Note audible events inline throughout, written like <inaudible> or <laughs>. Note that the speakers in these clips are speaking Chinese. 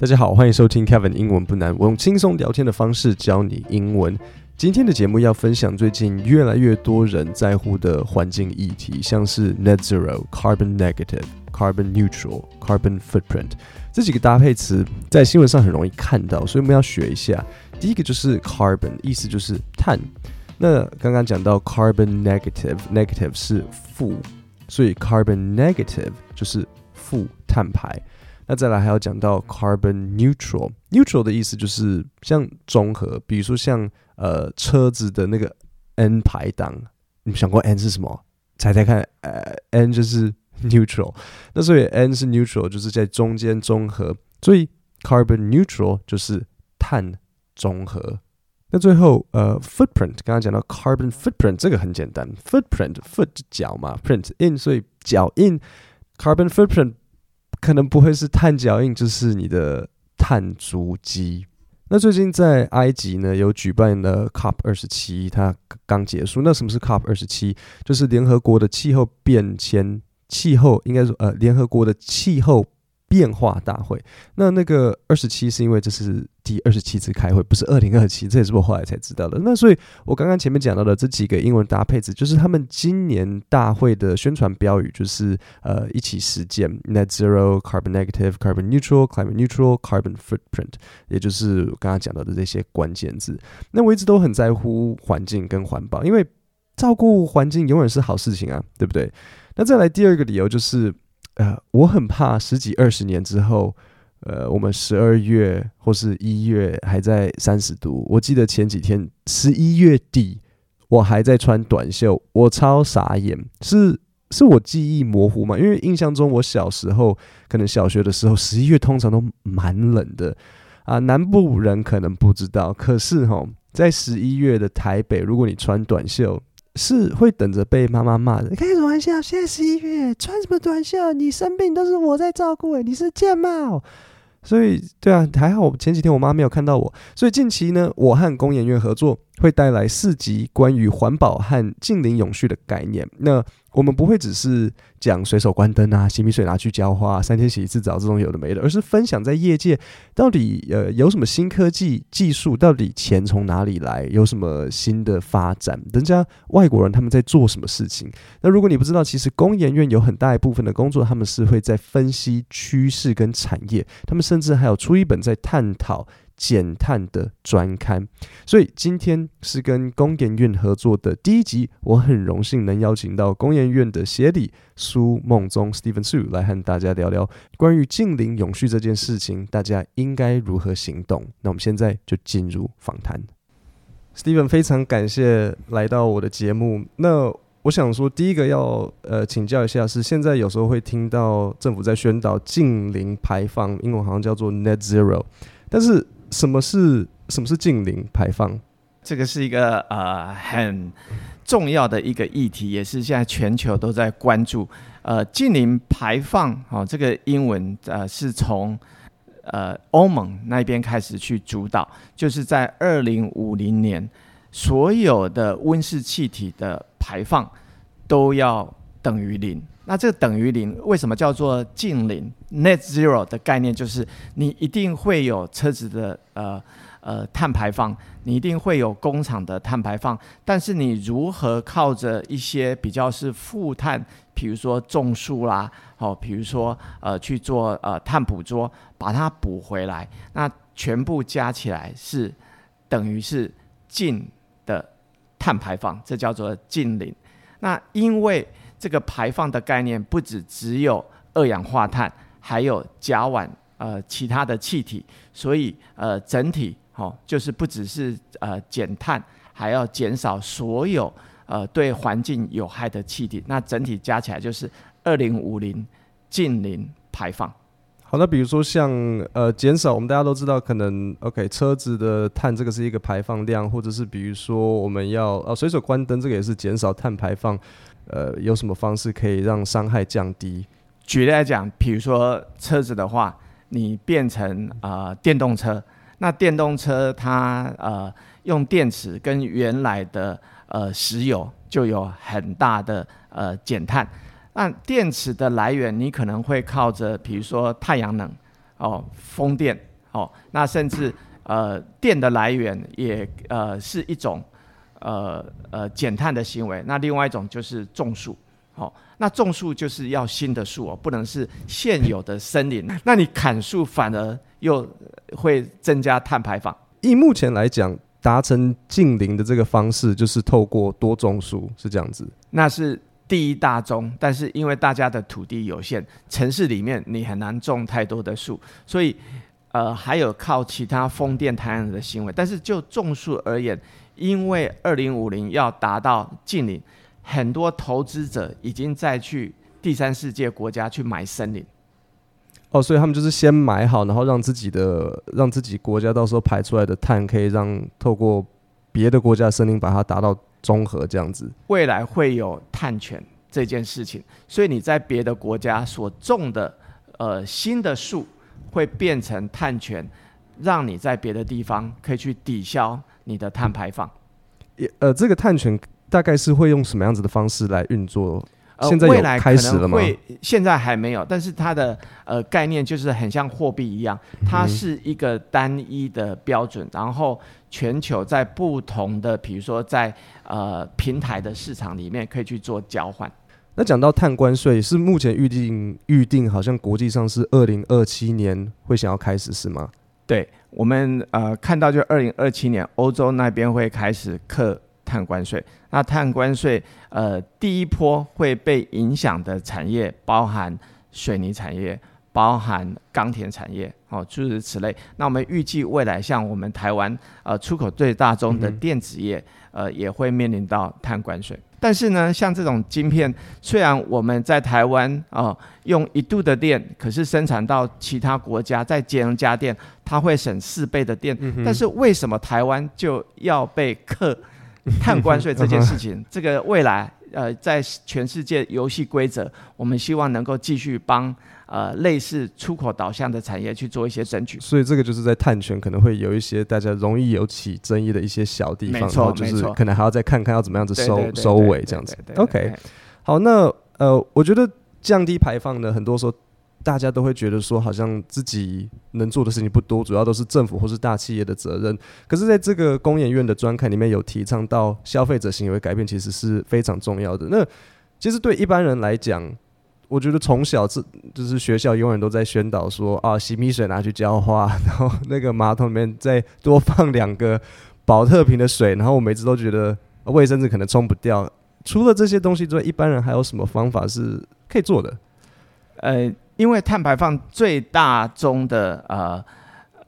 大家好，欢迎收听 Kevin 英文不难，我用轻松聊天的方式教你英文。今天的节目要分享最近越来越多人在乎的环境议题，像是 Net Zero、Carbon Negative、Carbon Neutral、Carbon Footprint 这几个搭配词，在新闻上很容易看到，所以我们要学一下。第一个就是 Carbon，意思就是碳。那刚刚讲到 Carbon Negative，Negative 是负，所以 Carbon Negative 就是负碳排。那再来还要讲到 carbon neutral，neutral 的意思就是像中和，比如说像呃车子的那个 N 排档，你们想过 N 是什么？猜猜看，呃 N 就是 neutral，那所以 N 是 neutral 就是在中间中和，所以 carbon neutral 就是碳中和。那最后呃 footprint，刚刚讲到 carbon footprint 这个很简单，footprint foot 脚嘛，print in 所以脚印，carbon footprint。可能不会是碳脚印，就是你的碳足迹。那最近在埃及呢，有举办了 COP 二十七，它刚结束。那什么是 COP 二十七？就是联合国的气候变迁，气候应该说呃，联合国的气候。变化大会，那那个二十七是因为这是第二十七次开会，不是二零二七，这也是我后来才知道的。那所以，我刚刚前面讲到的这几个英文搭配词，就是他们今年大会的宣传标语，就是呃一起实践 Net Zero、Carbon Negative、Carbon Neutral、Climate Neutral、Carbon Footprint，也就是我刚刚讲到的这些关键字。那我一直都很在乎环境跟环保，因为照顾环境永远是好事情啊，对不对？那再来第二个理由就是。呃，我很怕十几二十年之后，呃，我们十二月或是一月还在三十度。我记得前几天十一月底，我还在穿短袖，我超傻眼。是是我记忆模糊吗？因为印象中我小时候，可能小学的时候，十一月通常都蛮冷的啊。南部人可能不知道，可是哈，在十一月的台北，如果你穿短袖，是会等着被妈妈骂的。开什么玩笑？现在十一月，穿什么短袖？你生病都是我在照顾，哎，你是贱猫。所以，对啊，还好前几天我妈没有看到我。所以近期呢，我和公演院合作，会带来四集关于环保和近邻永续的概念。那我们不会只是讲随手关灯啊，洗米水拿去浇花，三天洗一次澡这种有的没的，而是分享在业界到底呃有什么新科技技术，到底钱从哪里来，有什么新的发展，人家外国人他们在做什么事情。那如果你不知道，其实工研院有很大一部分的工作，他们是会在分析趋势跟产业，他们甚至还有出一本在探讨。减碳的专刊，所以今天是跟工研院合作的第一集，我很荣幸能邀请到工研院的协理苏梦宗 Stephen Su 来和大家聊聊关于近零永续这件事情，大家应该如何行动？那我们现在就进入访谈。Stephen 非常感谢来到我的节目。那我想说，第一个要呃请教一下，是现在有时候会听到政府在宣导近零排放，英文好像叫做 Net Zero，但是什么是什么是近零排放？这个是一个呃很重要的一个议题，也是现在全球都在关注。呃，近零排放，哦，这个英文呃是从呃欧盟那边开始去主导，就是在二零五零年，所有的温室气体的排放都要等于零。那这个等于零，为什么叫做净零？Net Zero 的概念就是你一定会有车子的呃呃碳排放，你一定会有工厂的碳排放，但是你如何靠着一些比较是负碳，比如说种树啦，好、哦，比如说呃去做呃碳捕捉，把它补回来，那全部加起来是等于是净的碳排放，这叫做净零。那因为这个排放的概念不只只有二氧化碳，还有甲烷呃其他的气体，所以呃整体哦就是不只是呃减碳，还要减少所有呃对环境有害的气体，那整体加起来就是二零五零净零排放。好，那比如说像呃减少，我们大家都知道可能 OK 车子的碳这个是一个排放量，或者是比如说我们要呃随手关灯，这个也是减少碳排放。呃，有什么方式可以让伤害降低？举例来讲，比如说车子的话，你变成呃电动车，那电动车它呃用电池跟原来的呃石油就有很大的呃减碳。那电池的来源，你可能会靠着比如说太阳能哦，风电哦，那甚至呃电的来源也呃是一种呃呃减碳的行为。那另外一种就是种树，哦，那种树就是要新的树哦，不能是现有的森林。那你砍树反而又会增加碳排放。以目前来讲，达成近零的这个方式就是透过多种树，是这样子。那是。第一大宗，但是因为大家的土地有限，城市里面你很难种太多的树，所以呃还有靠其他风电、太阳能的行为。但是就种树而言，因为二零五零要达到近零，很多投资者已经在去第三世界国家去买森林。哦，所以他们就是先买好，然后让自己的让自己国家到时候排出来的碳，可以让透过别的国家的森林把它达到。综合这样子，未来会有碳权这件事情，所以你在别的国家所种的呃新的树会变成碳权，让你在别的地方可以去抵消你的碳排放。也呃，这个碳权大概是会用什么样子的方式来运作？呃，现在有开始了吗？会，现在还没有，但是它的呃概念就是很像货币一样，它是一个单一的标准，嗯、然后全球在不同的，比如说在呃平台的市场里面可以去做交换。那讲到碳关税，是目前预定预定好像国际上是二零二七年会想要开始是吗？对，我们呃看到就二零二七年欧洲那边会开始课。碳关税，那碳关税，呃，第一波会被影响的产业包含水泥产业，包含钢铁产业，哦，诸如此类。那我们预计未来，像我们台湾，呃，出口最大宗的电子业，呃，也会面临到碳关税。但是呢，像这种晶片，虽然我们在台湾啊、呃、用一度的电，可是生产到其他国家再节能家电，它会省四倍的电。但是为什么台湾就要被克？<laughs> 碳关税这件事情，<laughs> 这个未来呃，在全世界游戏规则，我们希望能够继续帮呃类似出口导向的产业去做一些争取。所以这个就是在碳权可能会有一些大家容易有起争议的一些小地方，没错，就是可能还要再看看要怎么样子收收尾这样子。OK，好，那呃，我觉得降低排放呢，很多时候。大家都会觉得说，好像自己能做的事情不多，主要都是政府或是大企业的责任。可是，在这个工研院的专刊里面有提倡到消费者行为改变，其实是非常重要的。那其实对一般人来讲，我觉得从小这就是学校永远都在宣导说啊，洗米水拿去浇花，然后那个马桶里面再多放两个保特瓶的水，然后我每次都觉得卫生纸可能冲不掉。除了这些东西之外，一般人还有什么方法是可以做的？呃。因为碳排放最大宗的呃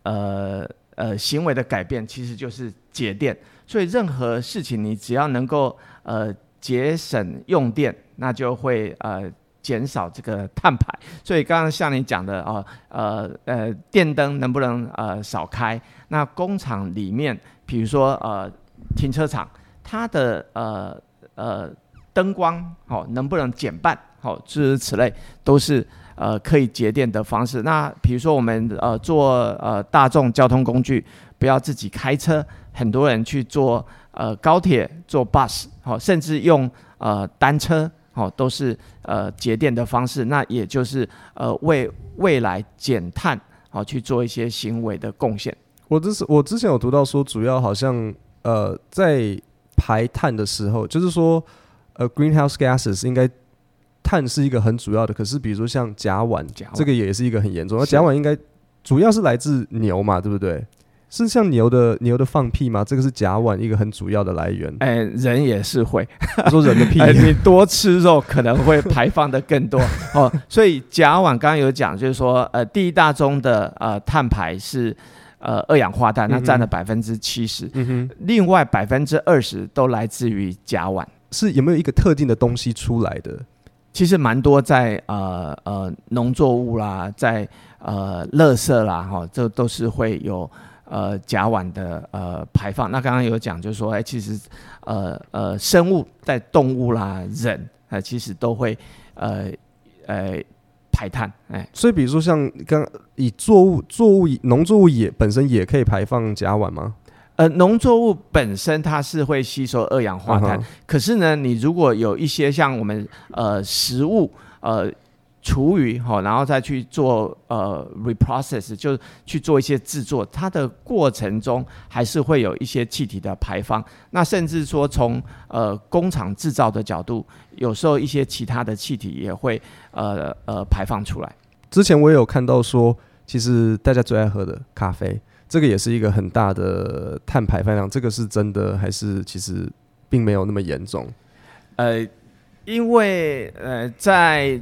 呃呃行为的改变，其实就是节电。所以任何事情，你只要能够呃节省用电，那就会呃减少这个碳排。所以刚刚像你讲的啊呃呃电灯能不能呃少开？那工厂里面，比如说呃停车场，它的呃呃灯光哦能不能减半？好、哦，诸如此类都是。呃，可以节电的方式。那比如说，我们呃坐呃大众交通工具，不要自己开车。很多人去坐呃高铁、坐 bus，好、哦，甚至用呃单车，哦，都是呃节电的方式。那也就是呃为未来减碳，好、哦、去做一些行为的贡献。我之是我之前有读到说，主要好像呃在排碳的时候，就是说呃 greenhouse gases 应该。碳是一个很主要的，可是比如说像甲烷，甲烷这个也是一个很严重。那甲烷应该主要是来自牛嘛，对不对？是像牛的牛的放屁吗？这个是甲烷一个很主要的来源。哎、欸，人也是会说人的屁、欸，<laughs> 你多吃肉可能会排放的更多 <laughs> 哦。所以甲烷刚刚有讲，就是说呃，第一大宗的呃碳排是呃二氧化碳，那占了百分之七十。嗯哼，另外百分之二十都来自于甲烷。是有没有一个特定的东西出来的？其实蛮多在呃呃农作物啦，在呃垃圾啦哈，这都是会有呃甲烷的呃排放。那刚刚有讲就是说，哎，其实呃呃生物在动物啦、人啊，其实都会呃呃排碳。哎，所以比如说像刚以作物作物农作物也本身也可以排放甲烷吗？呃，农作物本身它是会吸收二氧化碳，uh. 可是呢，你如果有一些像我们呃食物呃厨余哈，然后再去做呃 reprocess，就去做一些制作，它的过程中还是会有一些气体的排放。那甚至说从呃工厂制造的角度，有时候一些其他的气体也会呃呃排放出来。之前我也有看到说，其实大家最爱喝的咖啡，这个也是一个很大的碳排放量。这个是真的还是其实并没有那么严重？呃，因为呃在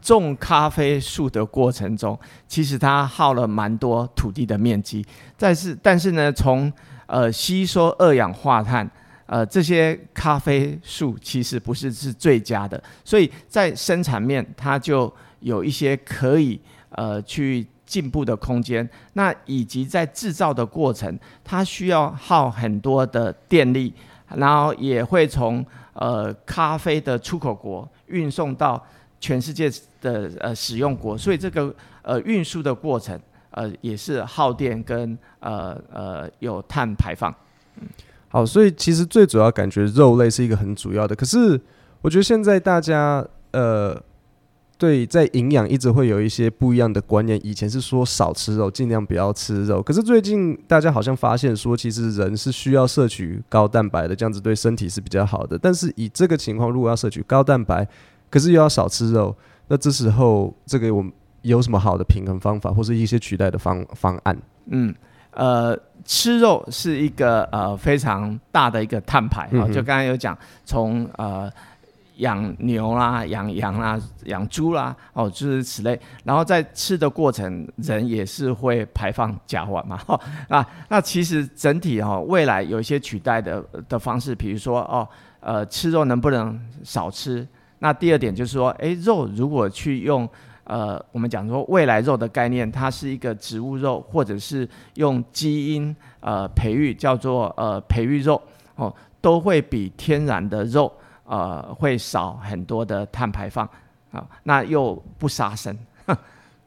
种咖啡树的过程中，其实它耗了蛮多土地的面积。但是，但是呢，从呃吸收二氧化碳，呃这些咖啡树其实不是是最佳的，所以在生产面它就有一些可以呃去进步的空间。那以及在制造的过程，它需要耗很多的电力，然后也会从呃咖啡的出口国运送到。全世界的呃使用国，所以这个呃运输的过程呃也是耗电跟呃呃有碳排放。嗯，好，所以其实最主要感觉肉类是一个很主要的，可是我觉得现在大家呃对在营养一直会有一些不一样的观念。以前是说少吃肉，尽量不要吃肉，可是最近大家好像发现说，其实人是需要摄取高蛋白的，这样子对身体是比较好的。但是以这个情况，如果要摄取高蛋白，可是又要少吃肉，那这时候这个我们有什么好的平衡方法，或是一些取代的方方案？嗯，呃，吃肉是一个呃非常大的一个碳排啊，嗯、就刚才有讲，从呃养牛啦、养羊啦、养猪啦，哦，诸如此类。然后在吃的过程，人也是会排放甲烷嘛，哈、<laughs> 哦、啊。那其实整体哈、哦，未来有一些取代的的方式，比如说哦，呃，吃肉能不能少吃？那第二点就是说，诶，肉如果去用，呃，我们讲说未来肉的概念，它是一个植物肉，或者是用基因呃培育，叫做呃培育肉哦，都会比天然的肉呃会少很多的碳排放啊，那又不杀生。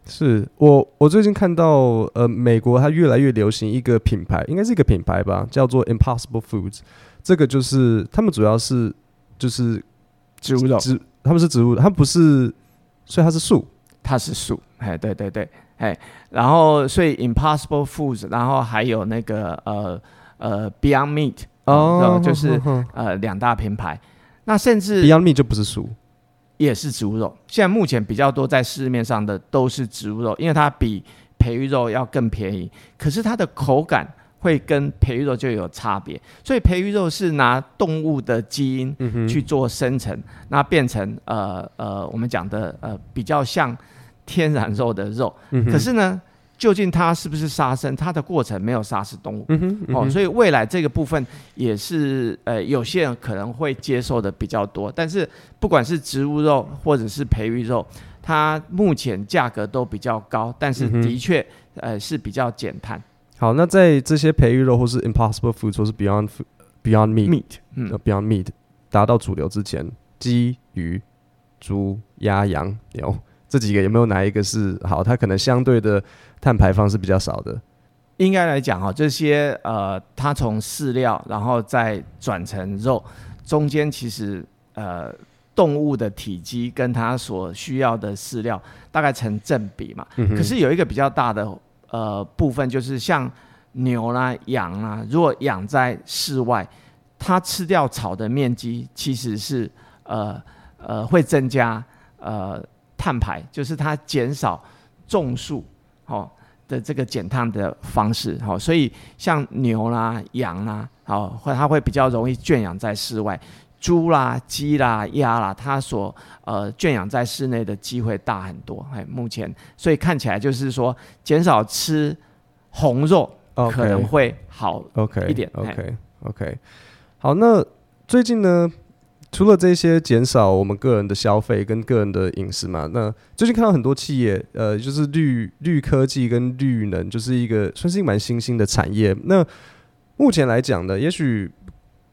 是我我最近看到呃美国它越来越流行一个品牌，应该是一个品牌吧，叫做 Impossible Foods，这个就是他们主要是就是。植物肉，植它们是植物，它不是，所以它是素，它是素，哎，对对对，哎，然后所以 Impossible Foods，然后还有那个呃呃 Beyond Meat，哦，就是呃两大品牌，那甚至 Beyond Meat 就不是素，也是植物肉。现在目前比较多在市面上的都是植物肉，因为它比培育肉要更便宜，可是它的口感。会跟培育肉就有差别，所以培育肉是拿动物的基因去做生成，嗯、那变成呃呃我们讲的呃比较像天然肉的肉。嗯、可是呢，究竟它是不是杀生？它的过程没有杀死动物。嗯嗯、哦，所以未来这个部分也是呃有些人可能会接受的比较多。但是不管是植物肉或者是培育肉，它目前价格都比较高，但是的确呃是比较减碳。好，那在这些培育肉或是 Impossible Food 或是 Beyond Beyond Meat, Meat，嗯，Beyond Meat 达到主流之前，鸡、鱼、猪、鸭、羊、牛这几个有没有哪一个是好？它可能相对的碳排放是比较少的。应该来讲哈，这些呃，它从饲料然后再转成肉，中间其实呃动物的体积跟它所需要的饲料大概成正比嘛。可是有一个比较大的。呃，部分就是像牛啦、羊啦，如果养在室外，它吃掉草的面积其实是呃呃会增加呃碳排，就是它减少种树哦的这个减碳的方式。好、所以像牛啦、羊啦，好、哦，会它会比较容易圈养在室外。猪啦、鸡啦、鸭啦，它所呃圈养在室内的机会大很多。哎，目前所以看起来就是说，减少吃红肉可能会好一点。OK OK OK。好，那最近呢，除了这些减少我们个人的消费跟个人的饮食嘛，那最近看到很多企业，呃，就是绿绿科技跟绿能，就是一个算是一个蛮新兴的产业。那目前来讲呢，也许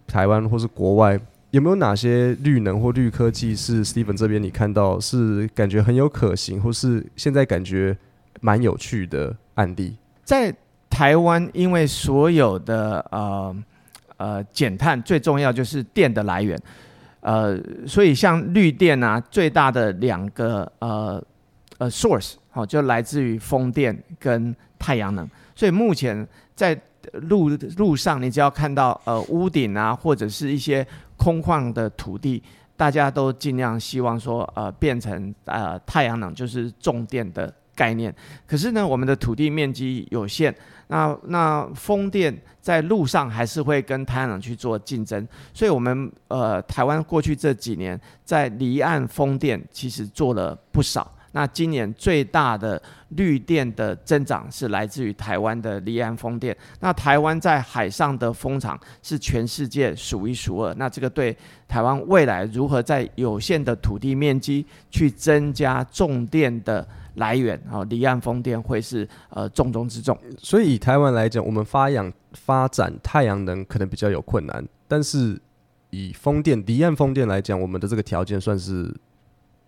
台湾或是国外。有没有哪些绿能或绿科技是 Steven 这边你看到是感觉很有可行，或是现在感觉蛮有趣的案例？在台湾，因为所有的呃呃减碳最重要就是电的来源，呃，所以像绿电啊，最大的两个呃呃 source 好，就来自于风电跟太阳能。所以目前在路路上，你只要看到呃屋顶啊，或者是一些空旷的土地，大家都尽量希望说呃变成呃太阳能，就是种电的概念。可是呢，我们的土地面积有限，那那风电在路上还是会跟太阳能去做竞争。所以，我们呃台湾过去这几年在离岸风电其实做了不少。那今年最大的绿电的增长是来自于台湾的离岸风电。那台湾在海上的风场是全世界数一数二。那这个对台湾未来如何在有限的土地面积去增加重电的来源啊，离岸风电会是呃重中之重。所以以台湾来讲，我们发扬发展太阳能可能比较有困难，但是以风电离岸风电来讲，我们的这个条件算是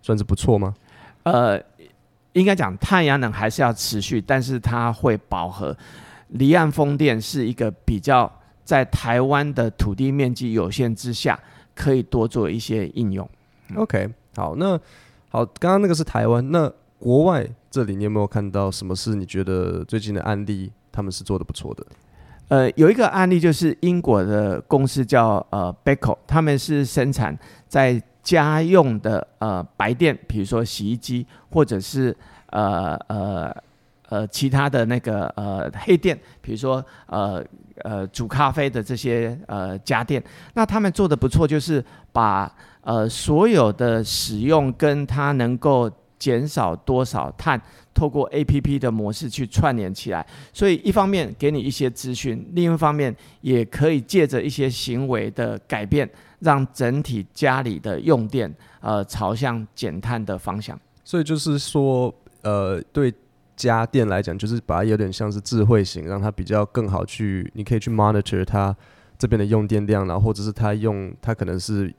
算是不错吗？呃，应该讲太阳能还是要持续，但是它会饱和。离岸风电是一个比较在台湾的土地面积有限之下，可以多做一些应用。OK，好，那好，刚刚那个是台湾，那国外这里你有没有看到什么是你觉得最近的案例，他们是做的不错的？呃，有一个案例就是英国的公司叫呃 Beko，他们是生产在家用的呃白电，比如说洗衣机，或者是呃呃呃其他的那个呃黑电，比如说呃呃煮咖啡的这些呃家电，那他们做的不错，就是把呃所有的使用跟它能够减少多少碳，透过 APP 的模式去串联起来，所以一方面给你一些资讯，另一方面也可以借着一些行为的改变。让整体家里的用电呃朝向减碳的方向，所以就是说呃对家电来讲，就是把它有点像是智慧型，让它比较更好去，你可以去 monitor 它这边的用电量，然后或者是它用它可能是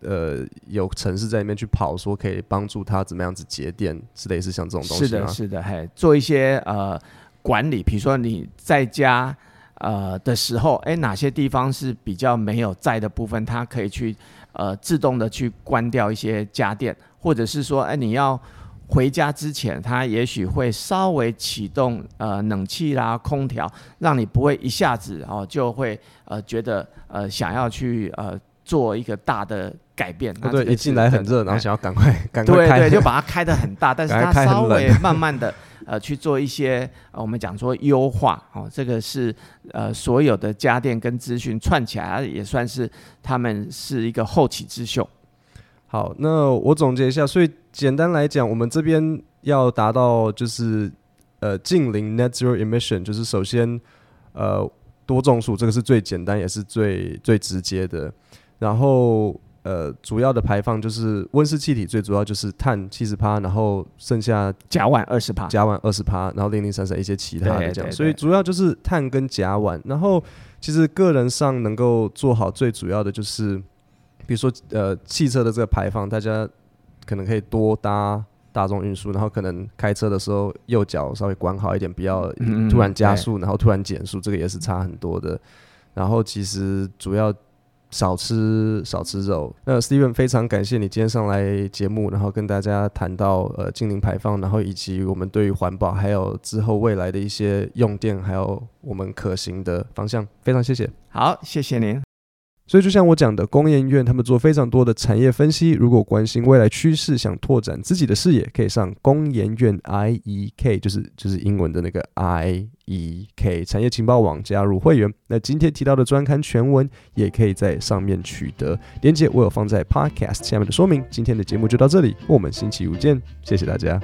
呃有城市在里面去跑，说可以帮助它怎么样子节电，是类似像这种东西。是的，是的，嘿，做一些呃管理，比如说你在家。呃的时候，哎，哪些地方是比较没有在的部分，它可以去呃自动的去关掉一些家电，或者是说，哎，你要回家之前，它也许会稍微启动呃冷气啦、空调，让你不会一下子哦就会呃觉得呃想要去呃做一个大的改变。哦、对，一进来很热，然后想要赶快赶快开，对对，就把它开的很大，但是 <laughs> 它稍微 <laughs> 慢慢的。呃，去做一些呃，我们讲说优化哦，这个是呃所有的家电跟资讯串起来，也算是他们是一个后起之秀。好，那我总结一下，所以简单来讲，我们这边要达到就是呃近零 net zero emission，就是首先呃多种树，这个是最简单也是最最直接的，然后。呃，主要的排放就是温室气体，最主要就是碳七十趴，然后剩下甲烷二十趴，甲烷二十趴，然后零零散散一些其他的这样，所以主要就是碳跟甲烷。然后其实个人上能够做好最主要的就是，比如说呃汽车的这个排放，大家可能可以多搭大众运输，然后可能开车的时候右脚稍微管好一点，不要突然加速，然后突然减速，这个也是差很多的。然后其实主要。少吃少吃肉。那 Steven 非常感谢你今天上来节目，然后跟大家谈到呃净零排放，然后以及我们对于环保还有之后未来的一些用电，还有我们可行的方向。非常谢谢。好，谢谢您。所以就像我讲的，工研院他们做非常多的产业分析。如果关心未来趋势，想拓展自己的视野，可以上工研院 I E K，就是就是英文的那个 I E K 产业情报网加入会员。那今天提到的专刊全文也可以在上面取得连结，我有放在 Podcast 下面的说明。今天的节目就到这里，我们星期五见，谢谢大家。